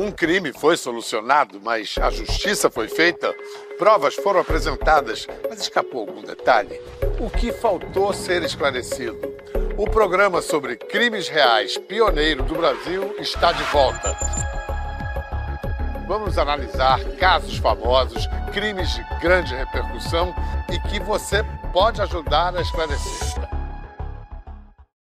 Um crime foi solucionado, mas a justiça foi feita? Provas foram apresentadas, mas escapou algum detalhe? O que faltou ser esclarecido? O programa sobre crimes reais pioneiro do Brasil está de volta. Vamos analisar casos famosos, crimes de grande repercussão e que você pode ajudar a esclarecer.